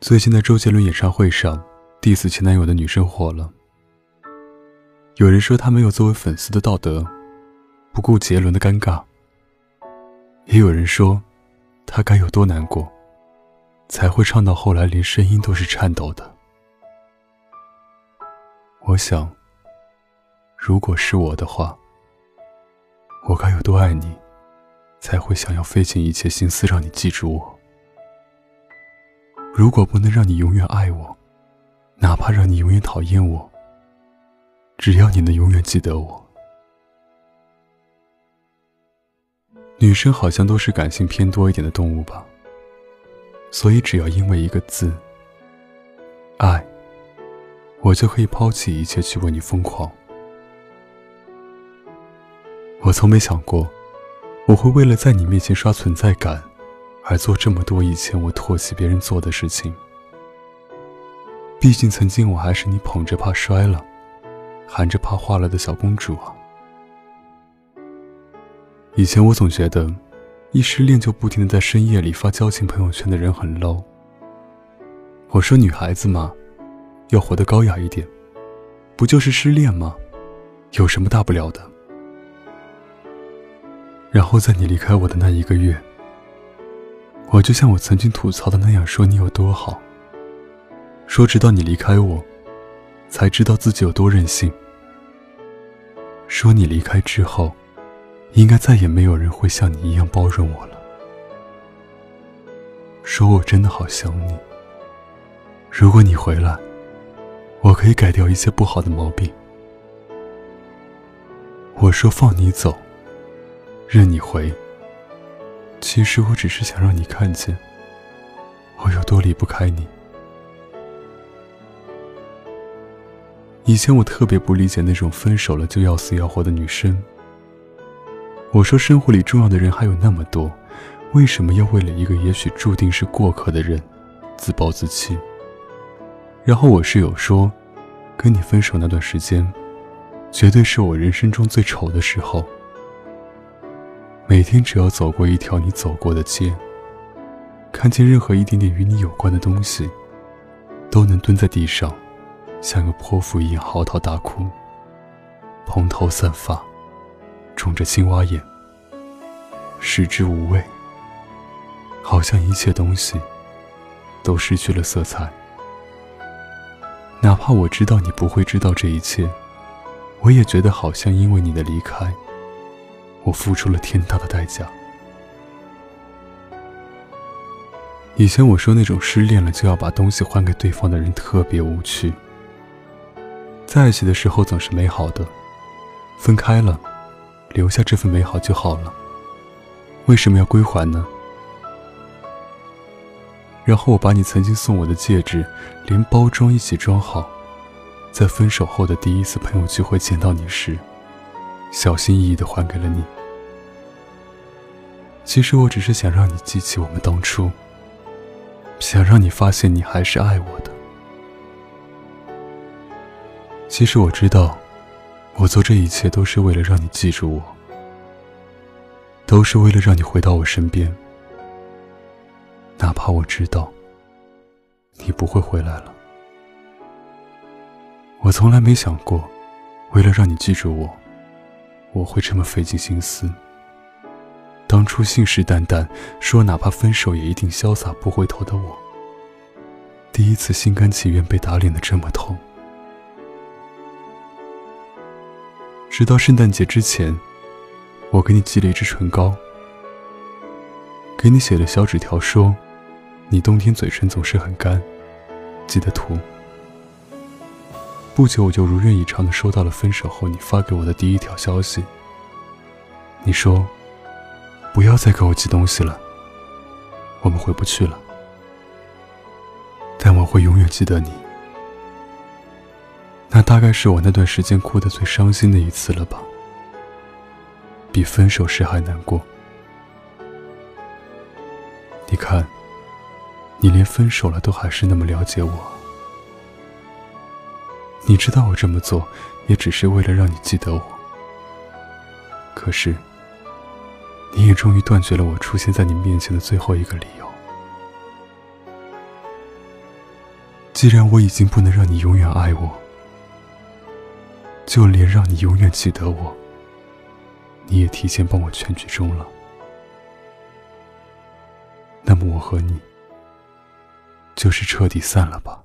最近在周杰伦演唱会上，diss 前男友的女生火了。有人说他没有作为粉丝的道德，不顾杰伦的尴尬；也有人说，他该有多难过，才会唱到后来连声音都是颤抖的。我想，如果是我的话，我该有多爱你，才会想要费尽一切心思让你记住我。如果不能让你永远爱我，哪怕让你永远讨厌我，只要你能永远记得我。女生好像都是感性偏多一点的动物吧，所以只要因为一个字“爱”，我就可以抛弃一切去为你疯狂。我从没想过，我会为了在你面前刷存在感。而做这么多以前我唾弃别人做的事情。毕竟曾经我还是你捧着怕摔了，含着怕化了的小公主啊。以前我总觉得，一失恋就不停的在深夜里发交情朋友圈的人很 low。我说女孩子嘛，要活得高雅一点，不就是失恋吗？有什么大不了的？然后在你离开我的那一个月。我就像我曾经吐槽的那样，说你有多好。说直到你离开我，才知道自己有多任性。说你离开之后，应该再也没有人会像你一样包容我了。说我真的好想你。如果你回来，我可以改掉一些不好的毛病。我说放你走，任你回。其实我只是想让你看见，我有多离不开你。以前我特别不理解那种分手了就要死要活的女生。我说生活里重要的人还有那么多，为什么要为了一个也许注定是过客的人，自暴自弃？然后我室友说，跟你分手那段时间，绝对是我人生中最丑的时候。每天只要走过一条你走过的街，看见任何一点点与你有关的东西，都能蹲在地上，像个泼妇一样嚎啕大哭。蓬头散发，肿着青蛙眼，食之无味，好像一切东西都失去了色彩。哪怕我知道你不会知道这一切，我也觉得好像因为你的离开。我付出了天大的代价。以前我说那种失恋了就要把东西还给对方的人特别无趣。在一起的时候总是美好的，分开了，留下这份美好就好了。为什么要归还呢？然后我把你曾经送我的戒指，连包装一起装好，在分手后的第一次朋友聚会见到你时。小心翼翼的还给了你。其实我只是想让你记起我们当初，想让你发现你还是爱我的。其实我知道，我做这一切都是为了让你记住我，都是为了让你回到我身边。哪怕我知道，你不会回来了。我从来没想过，为了让你记住我。我会这么费尽心思。当初信誓旦旦说哪怕分手也一定潇洒不回头的我，第一次心甘情愿被打脸的这么痛。直到圣诞节之前，我给你寄了一支唇膏，给你写了小纸条，说你冬天嘴唇总是很干，记得涂。不久，我就如愿以偿的收到了分手后你发给我的第一条消息。你说：“不要再给我寄东西了，我们回不去了。”但我会永远记得你。那大概是我那段时间哭得最伤心的一次了吧，比分手时还难过。你看，你连分手了都还是那么了解我。你知道我这么做，也只是为了让你记得我。可是，你也终于断绝了我出现在你面前的最后一个理由。既然我已经不能让你永远爱我，就连让你永远记得我，你也提前帮我全剧终了。那么我和你，就是彻底散了吧。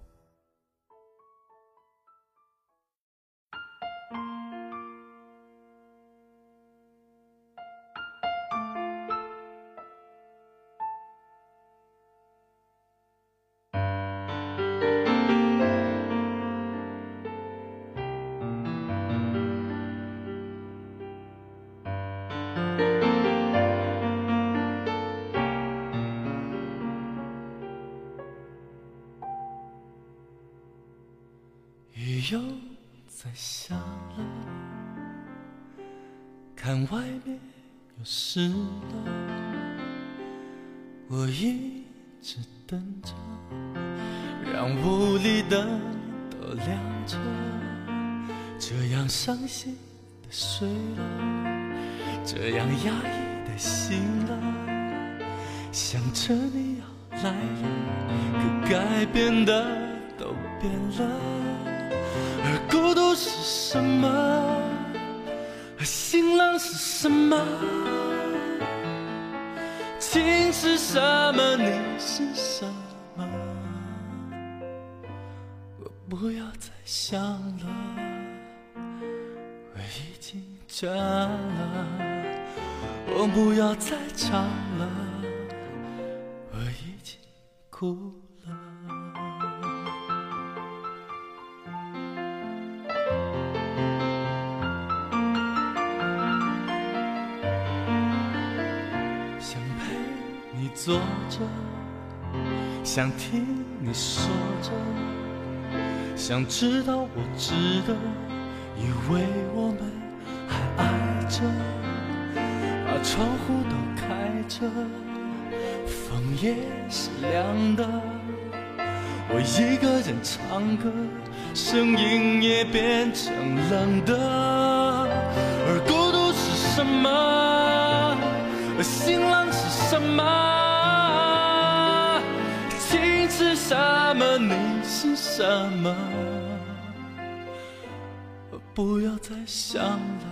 又在下了，看外面又湿了，我一直等着，让屋里灯都亮着，这样伤心的睡了，这样压抑的醒了，想着你要来了，可改变的都变了。而孤独是什么？而心冷是什么？情是什么？你是什么？我不要再想了，我已经倦了。我不要再唱了，我已经哭。你坐着，想听你说着，想知道我值得，以为我们还爱着，把窗户都开着，风也是凉的，我一个人唱歌，声音也变成冷的，而孤独是什么？而心冷是什么？你是什么？我不要再想了，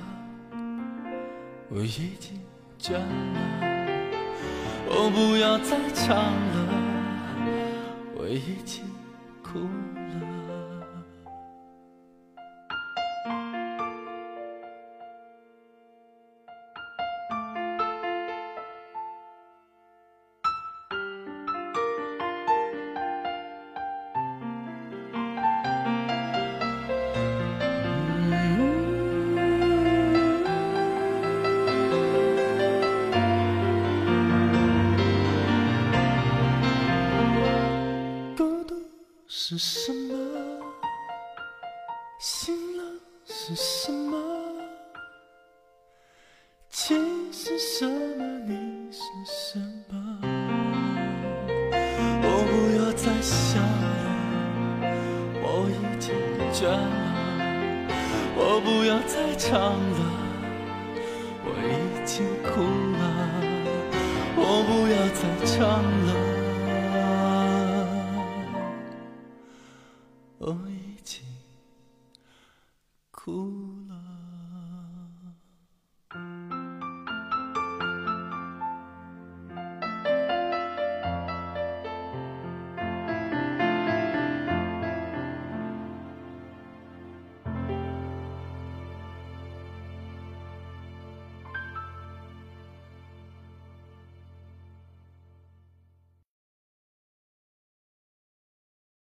我已经倦了。我不要再唱了，我已经哭了是什么？心冷是什么？情是什么？你是什么？我不要再想了，我已经倦了。我不要再唱了，我已经哭了。我不要再唱了。